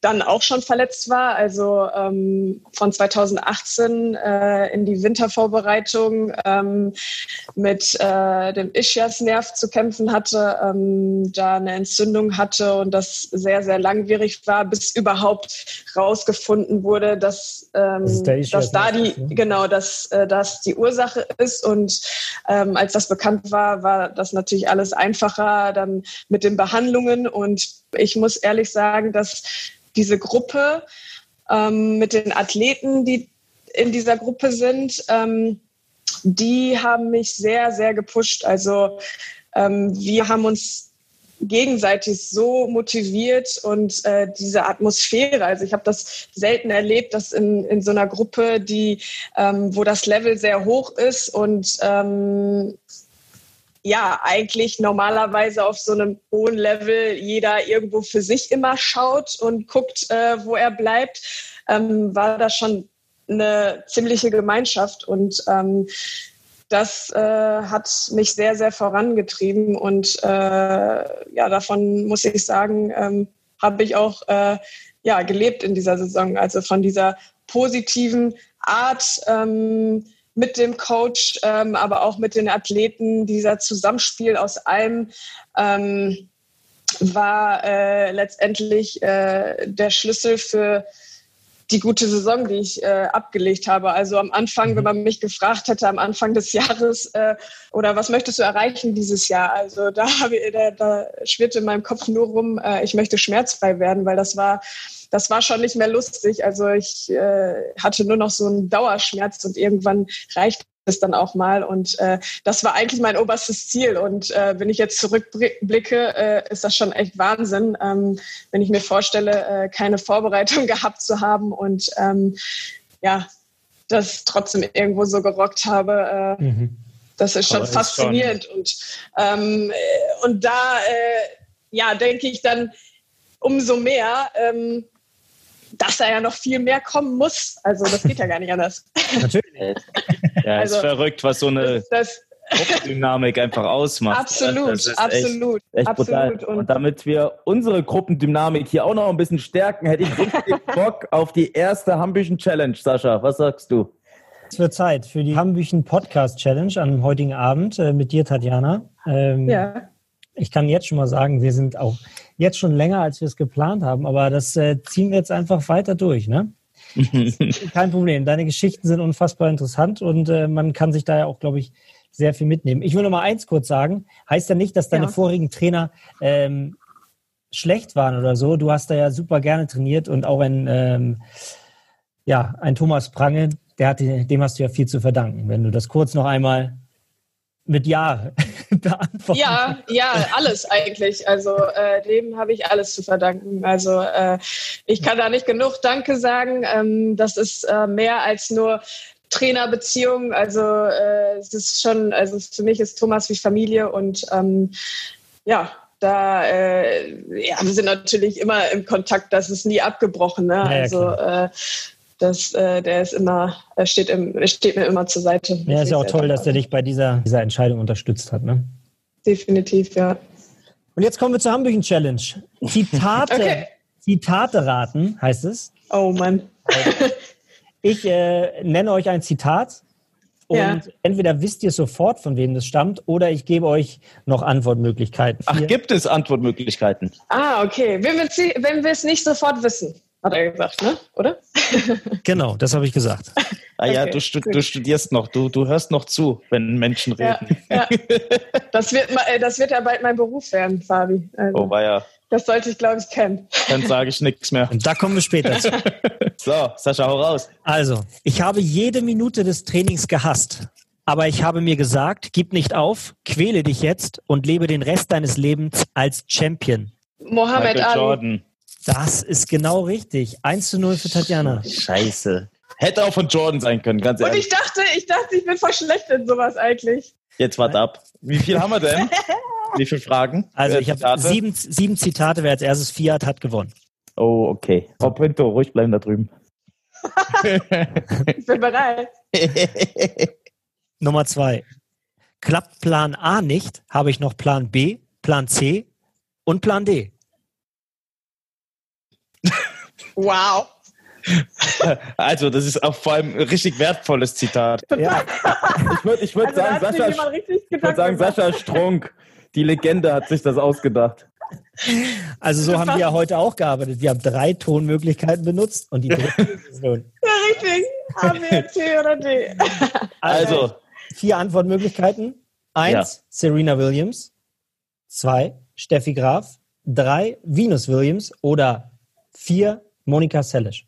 dann auch schon verletzt war. Also ähm, von 2018 äh, in die Wintervorbereitung ähm, mit äh, dem Ischiasnerv zu kämpfen hatte, ähm, da eine Entzündung hatte und das sehr, sehr langwierig war, bis überhaupt rausgefunden wurde, dass, ähm, das dass da die, genau, dass äh, das die Ursache ist. Und ähm, als das bekannt war, war das natürlich alles einfacher dann mit den Behandlungen. Und ich muss ehrlich sagen, dass diese Gruppe ähm, mit den Athleten, die in dieser Gruppe sind, ähm, die haben mich sehr, sehr gepusht. Also ähm, wir haben uns gegenseitig so motiviert und äh, diese Atmosphäre. Also ich habe das selten erlebt, dass in, in so einer Gruppe, die, ähm, wo das Level sehr hoch ist und ähm, ja eigentlich normalerweise auf so einem hohen Level jeder irgendwo für sich immer schaut und guckt, äh, wo er bleibt, ähm, war das schon eine ziemliche Gemeinschaft und ähm, das äh, hat mich sehr, sehr vorangetrieben und äh, ja, davon muss ich sagen, ähm, habe ich auch äh, ja, gelebt in dieser Saison. Also von dieser positiven Art, ähm, mit dem Coach, ähm, aber auch mit den Athleten. Dieser Zusammenspiel aus allem ähm, war äh, letztendlich äh, der Schlüssel für die gute Saison, die ich äh, abgelegt habe. Also am Anfang, wenn mhm. man mich gefragt hätte, am Anfang des [laughs] Jahres, äh, oder was möchtest du erreichen dieses Jahr? Also da, habe, da, da schwirrte in meinem Kopf nur rum, äh, ich möchte schmerzfrei werden, weil das war das war schon nicht mehr lustig. Also ich äh, hatte nur noch so einen Dauerschmerz und irgendwann reicht es dann auch mal. Und äh, das war eigentlich mein oberstes Ziel. Und äh, wenn ich jetzt zurückblicke, äh, ist das schon echt Wahnsinn, ähm, wenn ich mir vorstelle, äh, keine Vorbereitung [laughs] gehabt zu haben und ähm, ja, das trotzdem irgendwo so gerockt habe. Äh, mhm. Das ist schon Aber faszinierend. Ist schon... Und, ähm, äh, und da, äh, ja, denke ich dann umso mehr, ähm, dass da ja noch viel mehr kommen muss. Also das geht ja gar nicht anders. Natürlich. [laughs] Ja, also, ist verrückt, was so eine das, das Gruppendynamik einfach ausmacht. Absolut, absolut. Echt, echt absolut. Und, und, damit wir unsere Gruppendynamik hier auch noch ein bisschen stärken, hätte ich richtig [laughs] Bock auf die erste Hambüchen Challenge, Sascha. Was sagst du? Es wird Zeit für die Hambüchen Podcast Challenge am heutigen Abend äh, mit dir, Tatjana. Ähm, ja. Ich kann jetzt schon mal sagen, wir sind auch jetzt schon länger, als wir es geplant haben, aber das äh, ziehen wir jetzt einfach weiter durch, ne? [laughs] Kein Problem. Deine Geschichten sind unfassbar interessant und äh, man kann sich da ja auch, glaube ich, sehr viel mitnehmen. Ich will noch mal eins kurz sagen. Heißt ja nicht, dass deine ja. vorigen Trainer ähm, schlecht waren oder so. Du hast da ja super gerne trainiert und auch ein, ähm, ja, ein Thomas Prange, der hat, dem hast du ja viel zu verdanken. Wenn du das kurz noch einmal mit Ja [laughs] beantworten. Ja, ja, alles eigentlich. Also äh, dem habe ich alles zu verdanken. Also äh, ich kann da nicht genug Danke sagen. Ähm, das ist äh, mehr als nur Trainerbeziehung. Also äh, es ist schon, also für mich ist Thomas wie Familie und ähm, ja, da äh, ja, wir sind natürlich immer im Kontakt, das ist nie abgebrochen. Ne? Ja, also äh, das, äh, der ist immer, er steht, im, steht mir immer zur Seite. Ja, ist ja auch toll, dass er dich bei dieser, dieser Entscheidung unterstützt hat. Ne? Definitiv, ja. Und jetzt kommen wir zur Hambüchen Challenge. Zitate, okay. Zitate raten, heißt es. Oh Mann. [laughs] ich äh, nenne euch ein Zitat und ja. entweder wisst ihr sofort, von wem das stammt, oder ich gebe euch noch Antwortmöglichkeiten. Ach, gibt es Antwortmöglichkeiten? Ah, okay. Wenn wir es nicht sofort wissen. Hat er gesagt, ne? Oder? [laughs] genau, das habe ich gesagt. Ah ja, okay, du, du, studierst noch, du, du hörst noch zu, wenn Menschen reden. Ja, ja. [laughs] Das, wird, äh, das wird ja bald mein Beruf werden, Fabi. Also, oh, war ja. Das sollte ich, glaube ich, kennen. Dann sage ich nichts mehr. Und da kommen wir später zu. [laughs] so, Sascha, hau raus. Also, ich habe jede Minute des Trainings gehasst. Aber ich habe mir gesagt, gib nicht auf, quäle dich jetzt und lebe den Rest deines Lebens als Champion. Mohammed Ali. Jordan. Das ist genau richtig. 1 zu 0 für Tatjana. Scheiße. Hätte auch von Jordan sein können, ganz ehrlich. Und ich dachte, ich dachte, ich bin voll schlecht in sowas eigentlich. Jetzt warte ab. Wie viel haben wir denn? [laughs] Wie viele Fragen? Also ich habe sieben, sieben Zitate. Wer als erstes Fiat hat gewonnen. Oh, okay. Frau Pinto, ruhig bleiben da drüben. [laughs] ich bin bereit. [laughs] Nummer zwei. Klappt Plan A nicht, habe ich noch Plan B, Plan C und Plan D. Wow. [laughs] Also, das ist auch vor allem ein richtig wertvolles Zitat. Ja. [laughs] Ich würde ich würd also, sagen, Sascha, ich würd sagen, Sascha Strunk, die Legende hat sich das ausgedacht. Also so haben wir ja heute auch gearbeitet. Wir haben drei Tonmöglichkeiten benutzt und die dritte [laughs] ist nun. Ja, richtig. A, B, C oder D. Also, also vier Antwortmöglichkeiten. Eins, ja. Serena Williams. Zwei, Steffi Graf. Drei, Venus Williams. Oder vier, Monika Sellisch.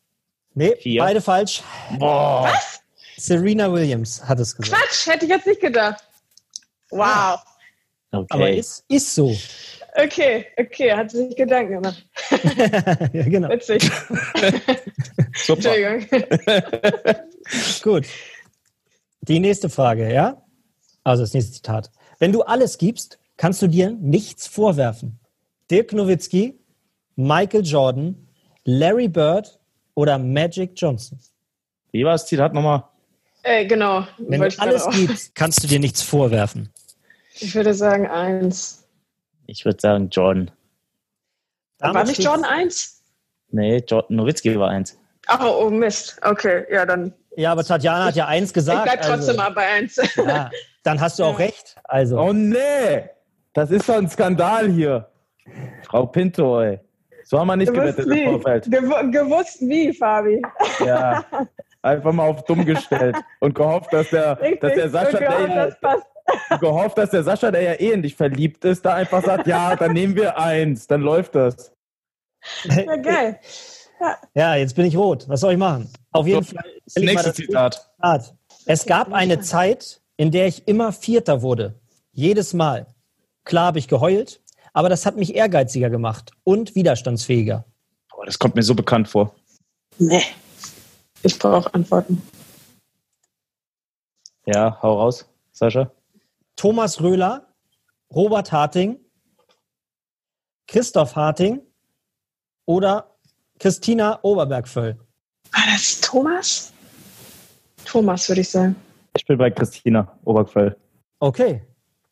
Nee, Vier. beide falsch. Boah. Was? Serena Williams hat es gesagt. Quatsch, hätte ich jetzt nicht gedacht. Wow. Okay. Aber ist, ist so. Okay, okay, hat sich Gedanken gemacht. [laughs] ja, genau. Witzig. [laughs] Super. Entschuldigung. [laughs] Gut. Die nächste Frage, ja? Also das nächste Zitat. Wenn du alles gibst, kannst du dir nichts vorwerfen. Dirk Nowitzki, Michael Jordan, Larry Bird oder Magic Johnson? Wie war das Zitat nochmal? Äh, genau. Wenn du alles gibst, kannst du dir nichts vorwerfen. Ich würde sagen eins. Ich würde sagen Jordan. War nicht Jordan eins? Nee, Jordan Nowitzki war eins. Ach, oh Mist. Okay, ja, dann. Ja, aber Tatjana hat ja eins gesagt. Ich bleib trotzdem also, mal bei eins. Ja, dann hast du auch [laughs] recht. Also. Oh nee, das ist doch ein Skandal hier. Frau Pinto, ey. So haben wir nicht gewusst gewettet wie. im Vorfeld. Gew gewusst wie, Fabi. Ja, [laughs] einfach mal auf dumm gestellt und gehofft, dass der, dass der Sascha, der ja, [laughs] gehofft, dass der Sascha, der ja eh in dich verliebt ist, da einfach sagt, ja, dann nehmen wir eins, dann läuft das. Ja, geil. Ja. ja, jetzt bin ich rot. Was soll ich machen? Auf jeden so, Fall. Das nächste das Zitat. Zitat. Es gab eine Zeit, in der ich immer Vierter wurde. Jedes Mal. Klar habe ich geheult, aber das hat mich ehrgeiziger gemacht und widerstandsfähiger. Boah, das kommt mir so bekannt vor. Nee. Ich brauche Antworten. Ja, hau raus, Sascha. Thomas Röhler, Robert Harting, Christoph Harting oder Christina Oberbergvöll? War das Thomas? Thomas, würde ich sagen. Ich bin bei Christina Oberquell. Okay,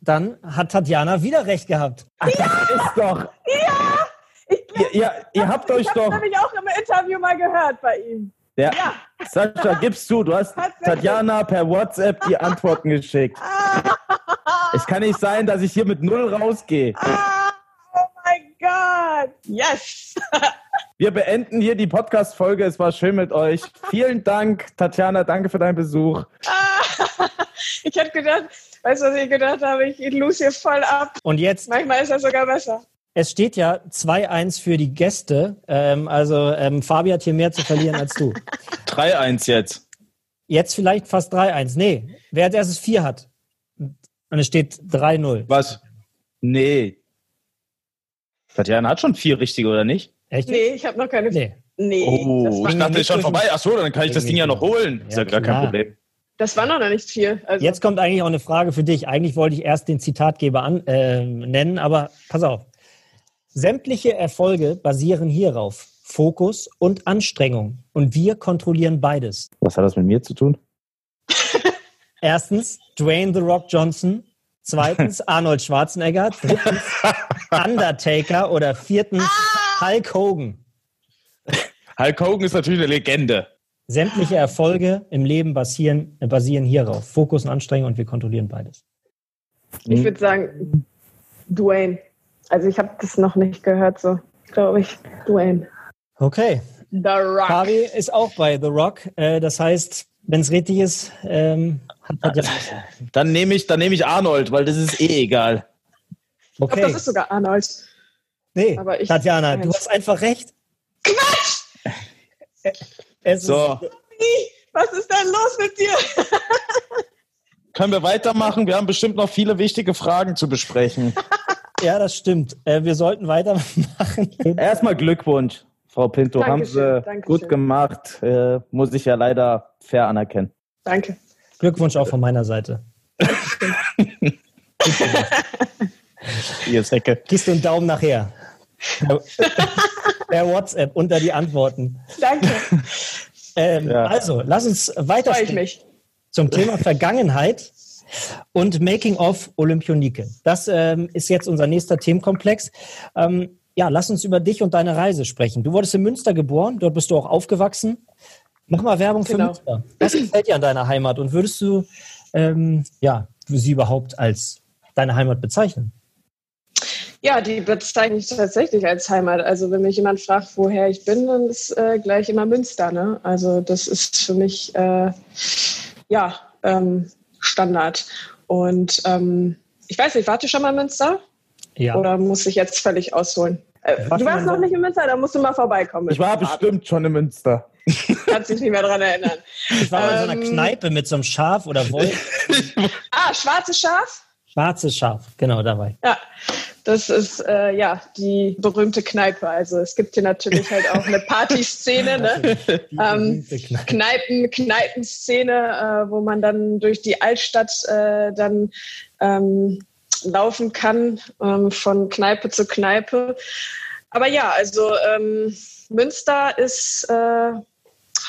dann hat Tatjana wieder recht gehabt. Ach, ja! ist doch. Ja! Ich glaub, ihr, ihr, ihr habt euch doch. Das habe ich auch im Interview mal gehört bei ihm. Ja. ja. Sascha, gibst du, du hast Tatjana per WhatsApp die Antworten geschickt. [laughs] es kann nicht sein, dass ich hier mit null rausgehe. Ah, oh mein Gott. Yes. [laughs] Wir beenden hier die Podcast-Folge. Es war schön mit euch. Vielen Dank, Tatjana. Danke für deinen Besuch. Ich hätte gedacht, weißt du, was ich gedacht habe? Ich lose hier voll ab. Und jetzt? Manchmal ist das sogar besser. Es steht ja 2-1 für die Gäste. Ähm, also ähm, Fabi hat hier mehr zu verlieren als du. [laughs] 3-1 jetzt. Jetzt vielleicht fast 3-1. Nee, wer als erstes 4 hat. Und es steht 3-0. Was? Nee. Tatjana hat schon vier richtige, oder nicht? Echt? Nee, ich habe noch keine. Nee. Nee. Oh, ich dachte, ist schon vorbei. Achso, dann kann ich das Ding ja noch holen. Ja, ist ja gar kein Problem. Das war noch nicht viel. Also. Jetzt kommt eigentlich auch eine Frage für dich. Eigentlich wollte ich erst den Zitatgeber an, äh, nennen, aber pass auf. Sämtliche Erfolge basieren hierauf. Fokus und Anstrengung. Und wir kontrollieren beides. Was hat das mit mir zu tun? [laughs] Erstens, Dwayne The Rock Johnson. Zweitens, [laughs] Arnold Schwarzenegger. Drittens, Undertaker. Oder viertens, Hulk Hogan. Hulk Hogan ist natürlich eine Legende. Sämtliche Erfolge im Leben basieren, basieren hierauf. Fokus und Anstrengung und wir kontrollieren beides. Ich würde sagen, Dwayne. Also ich habe das noch nicht gehört, so glaube ich. Dwayne. Okay. The Rock. Fabi ist auch bei The Rock. Äh, das heißt, wenn es richtig ist, ähm, hat ja [laughs] dann nehme ich, dann ich Arnold, weil das ist eh egal. Okay. Ich glaube, das ist sogar Arnold. Nee, Aber ich, Tatjana, du hast einfach recht. Quatsch! [laughs] Es so. Ist, was ist denn los mit dir? [laughs] Können wir weitermachen? Wir haben bestimmt noch viele wichtige Fragen zu besprechen. [laughs] ja, das stimmt. Äh, wir sollten weitermachen. [laughs] Erstmal Glückwunsch, Frau Pinto. Dankeschön, haben Sie Dankeschön. gut gemacht. Äh, muss ich ja leider fair anerkennen. Danke. Glückwunsch auch von meiner Seite. Hier ist Ecke. Du einen Daumen nachher? Per WhatsApp unter die Antworten. Danke. [laughs] Ähm, ja. Also, lass uns weiter zum Thema Vergangenheit und Making of Olympionike. Das ähm, ist jetzt unser nächster Themenkomplex. Ähm, ja, lass uns über dich und deine Reise sprechen. Du wurdest in Münster geboren, dort bist du auch aufgewachsen. Mach mal Werbung für genau. Münster. Was gefällt dir an deiner Heimat und würdest du ähm, ja, sie überhaupt als deine Heimat bezeichnen? Ja, die bezeichne ich tatsächlich als Heimat. Also wenn mich jemand fragt, woher ich bin, dann ist äh, gleich immer Münster. Ne? Also das ist für mich äh, ja ähm, Standard. Und ähm, ich weiß nicht, warte schon mal in Münster? Ja. Oder muss ich jetzt völlig ausholen? Äh, du warst noch nicht in Münster, da musst du mal vorbeikommen. Ich war bestimmt schon in Münster. [laughs] Kannst dich nicht mehr daran erinnern. Ich war ähm, in so einer ähm, Kneipe mit so einem Schaf oder Wolf. [laughs] ah, schwarzes Schaf? Schwarzes Schaf, genau dabei. Ja, das ist äh, ja die berühmte Kneipe. Also es gibt hier natürlich halt auch eine Partyszene, ne? [laughs] ähm, Kneipen, Kneipenszene, äh, wo man dann durch die Altstadt äh, dann ähm, laufen kann, ähm, von Kneipe zu Kneipe. Aber ja, also ähm, Münster ist äh,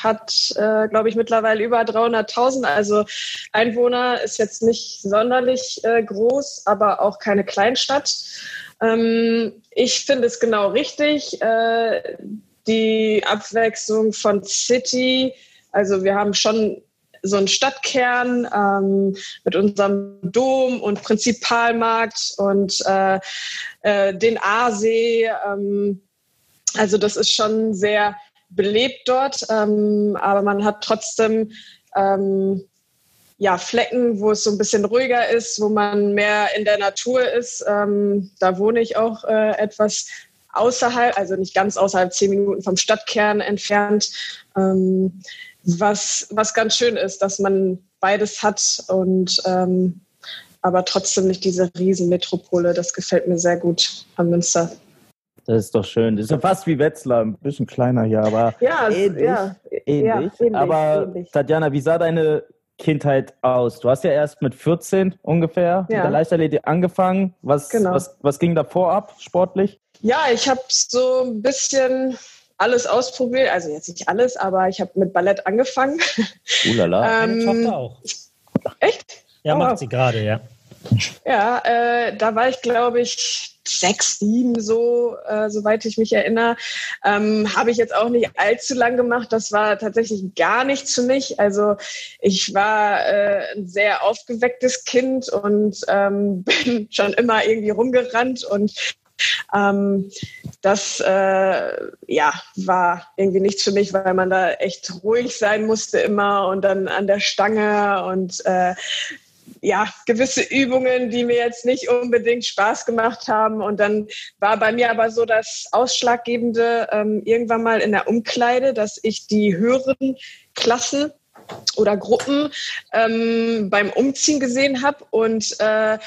hat, äh, glaube ich, mittlerweile über 300.000. Also Einwohner ist jetzt nicht sonderlich äh, groß, aber auch keine Kleinstadt. Ähm, ich finde es genau richtig. Äh, die Abwechslung von City, also wir haben schon so einen Stadtkern ähm, mit unserem Dom und Prinzipalmarkt und äh, äh, den Aasee. Ähm, also das ist schon sehr belebt dort, ähm, aber man hat trotzdem ähm, ja, Flecken, wo es so ein bisschen ruhiger ist, wo man mehr in der Natur ist. Ähm, da wohne ich auch äh, etwas außerhalb, also nicht ganz außerhalb, zehn Minuten vom Stadtkern entfernt. Ähm, was, was ganz schön ist, dass man beides hat und ähm, aber trotzdem nicht diese Riesenmetropole. Das gefällt mir sehr gut an Münster. Das ist doch schön. Das ist ja fast wie Wetzlar, ein bisschen kleiner hier, aber [laughs] ja, ähnlich. Ja, ähnlich. Ja, ähnlich aber ähnlich. Tatjana, wie sah deine Kindheit aus? Du hast ja erst mit 14 ungefähr ja. mit der Leichtathletik angefangen. Was, genau. was, was ging davor ab, sportlich? Ja, ich habe so ein bisschen alles ausprobiert. Also jetzt nicht alles, aber ich habe mit Ballett angefangen. [laughs] Ulala. ähm, Meine Tochter auch. Echt? Ja, oh. macht sie gerade, ja. Ja, äh, da war ich, glaube ich, sechs, sieben so, äh, soweit ich mich erinnere. Ähm, Habe ich jetzt auch nicht allzu lang gemacht. Das war tatsächlich gar nichts für mich. Also ich war äh, ein sehr aufgewecktes Kind und ähm, [laughs] bin schon immer irgendwie rumgerannt und ähm, das äh, ja, war irgendwie nichts für mich, weil man da echt ruhig sein musste immer und dann an der Stange und äh, ja, gewisse Übungen, die mir jetzt nicht unbedingt Spaß gemacht haben. Und dann war bei mir aber so das Ausschlaggebende ähm, irgendwann mal in der Umkleide, dass ich die höheren Klassen oder Gruppen ähm, beim Umziehen gesehen habe und äh,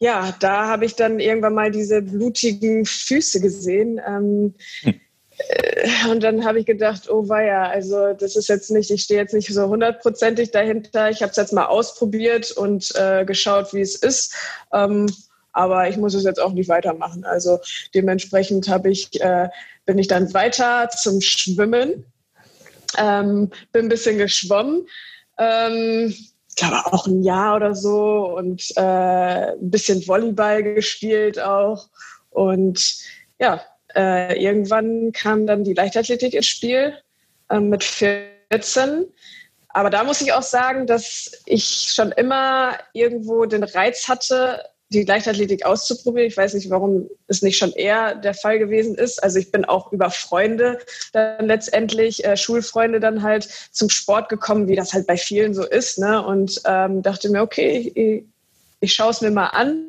ja, da habe ich dann irgendwann mal diese blutigen Füße gesehen. Ähm, hm. Äh, und dann habe ich gedacht, oh weia, also das ist jetzt nicht, ich stehe jetzt nicht so hundertprozentig dahinter. Ich habe es jetzt mal ausprobiert und äh, geschaut, wie es ist. Ähm, aber ich muss es jetzt auch nicht weitermachen. Also dementsprechend habe ich, äh, bin ich dann weiter zum Schwimmen. Ähm, bin ein bisschen geschwommen. Ähm, ich glaube auch ein Jahr oder so und äh, ein bisschen Volleyball gespielt auch. Und ja, äh, irgendwann kam dann die Leichtathletik ins Spiel äh, mit 14. Aber da muss ich auch sagen, dass ich schon immer irgendwo den Reiz hatte, die Leichtathletik auszuprobieren. Ich weiß nicht, warum es nicht schon eher der Fall gewesen ist. Also ich bin auch über Freunde dann letztendlich, äh, Schulfreunde dann halt zum Sport gekommen, wie das halt bei vielen so ist. Ne? Und ähm, dachte mir, okay, ich, ich schaue es mir mal an.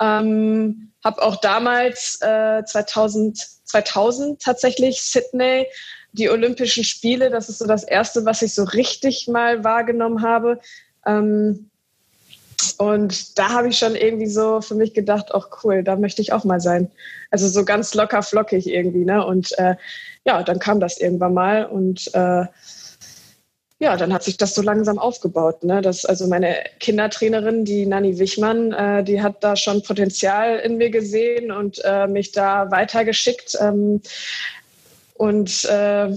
Ähm, habe auch damals äh, 2000, 2000 tatsächlich Sydney die Olympischen Spiele. Das ist so das erste, was ich so richtig mal wahrgenommen habe. Ähm, und da habe ich schon irgendwie so für mich gedacht, ach cool, da möchte ich auch mal sein. Also so ganz locker flockig irgendwie. Ne? Und äh, ja, dann kam das irgendwann mal und äh, ja, dann hat sich das so langsam aufgebaut. Ne? Das, also meine Kindertrainerin, die Nanni Wichmann, äh, die hat da schon Potenzial in mir gesehen und äh, mich da weitergeschickt. Ähm, und äh,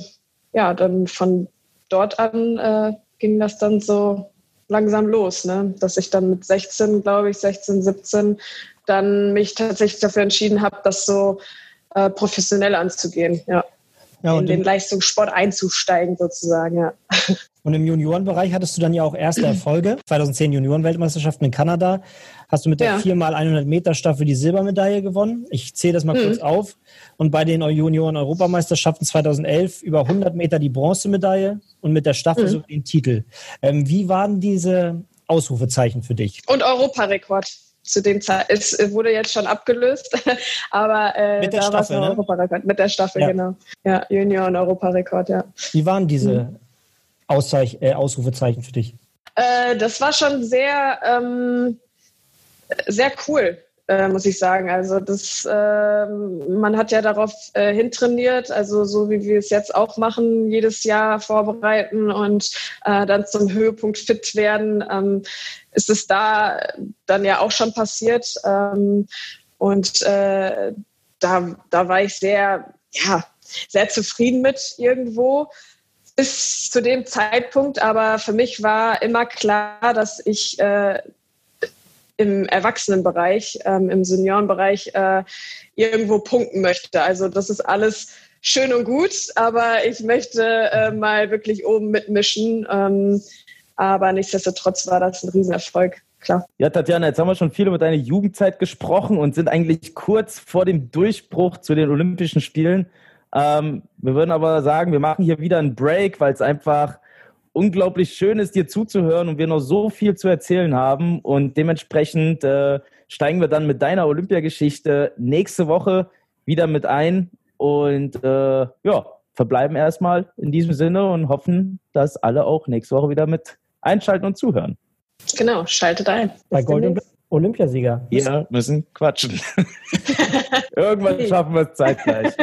ja, dann von dort an äh, ging das dann so langsam los, ne? dass ich dann mit 16, glaube ich, 16, 17, dann mich tatsächlich dafür entschieden habe, das so äh, professionell anzugehen. Ja. Ja, in den Leistungssport einzusteigen sozusagen, ja. [laughs] Und im Juniorenbereich hattest du dann ja auch erste Erfolge. [clears throat] 2010 Juniorenweltmeisterschaften in Kanada. Hast du mit der ja. 4x100 Meter Staffel die Silbermedaille gewonnen. Ich zähle das mal mhm. kurz auf. Und bei den Junioren-Europameisterschaften 2011 über 100 Meter die Bronzemedaille und mit der Staffel mhm. so den Titel. Ähm, wie waren diese Ausrufezeichen für dich? Und Europarekord zu dem Zeit. Es wurde jetzt schon abgelöst, [laughs] aber äh, mit der da Staffel, ne? Europarekord. Mit der Staffel, ja. genau. Ja, Junior und Europarekord, ja. Wie waren diese mhm. Auszeich äh, Ausrufezeichen für dich? Äh, das war schon sehr, ähm, sehr cool, äh, muss ich sagen. Also das, ähm, man hat ja darauf äh, hintrainiert, also so wie wir es jetzt auch machen, jedes Jahr vorbereiten und äh, dann zum Höhepunkt fit werden. Ähm, ist es da dann ja auch schon passiert. Ähm, und äh, da, da war ich sehr, ja, sehr zufrieden mit irgendwo bis zu dem Zeitpunkt. Aber für mich war immer klar, dass ich äh, im Erwachsenenbereich, ähm, im Seniorenbereich äh, irgendwo punkten möchte. Also das ist alles schön und gut, aber ich möchte äh, mal wirklich oben mitmischen. Ähm, aber nichtsdestotrotz war das ein Riesenerfolg. Klar. Ja, Tatjana, jetzt haben wir schon viel über deine Jugendzeit gesprochen und sind eigentlich kurz vor dem Durchbruch zu den Olympischen Spielen. Ähm, wir würden aber sagen, wir machen hier wieder einen Break, weil es einfach unglaublich schön ist, dir zuzuhören und wir noch so viel zu erzählen haben. Und dementsprechend äh, steigen wir dann mit deiner Olympiageschichte nächste Woche wieder mit ein. Und äh, ja, verbleiben erstmal in diesem Sinne und hoffen, dass alle auch nächste Woche wieder mit einschalten und zuhören. Genau, schaltet ein. Bei Gold Olympiasieger. Wir müssen quatschen. [laughs] Irgendwann schaffen wir es zeitgleich.